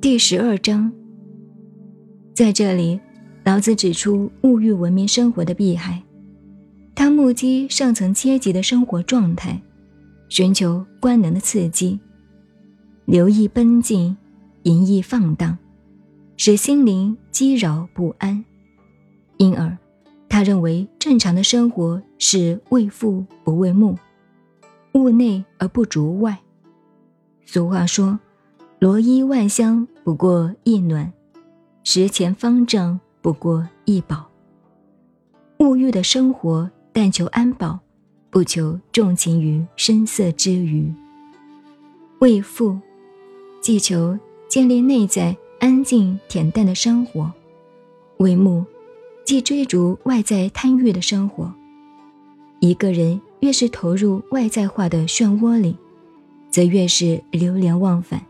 第十二章，在这里，老子指出物欲文明生活的弊害。他目击上层阶级的生活状态，寻求官能的刺激，留意奔进，淫逸放荡，使心灵激扰不安。因而，他认为正常的生活是为父不为目，物内而不逐外。俗话说。罗衣万香不过一暖，十钱方丈不过一宝。物欲的生活，但求安保，不求重情于声色之余。为父，既求建立内在安静恬淡的生活；为目，既追逐外在贪欲的生活。一个人越是投入外在化的漩涡里，则越是流连忘返。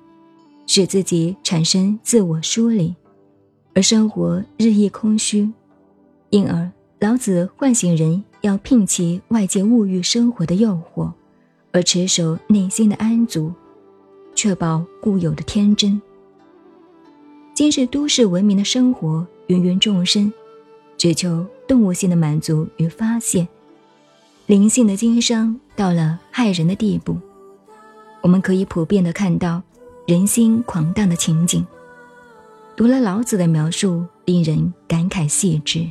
使自己产生自我疏离，而生活日益空虚，因而老子唤醒人要摒弃外界物欲生活的诱惑，而持守内心的安足，确保固有的天真。今日都市文明的生活，芸芸众生只求动物性的满足与发泄，灵性的经商到了害人的地步。我们可以普遍的看到。人心狂荡的情景，读了老子的描述，令人感慨细致。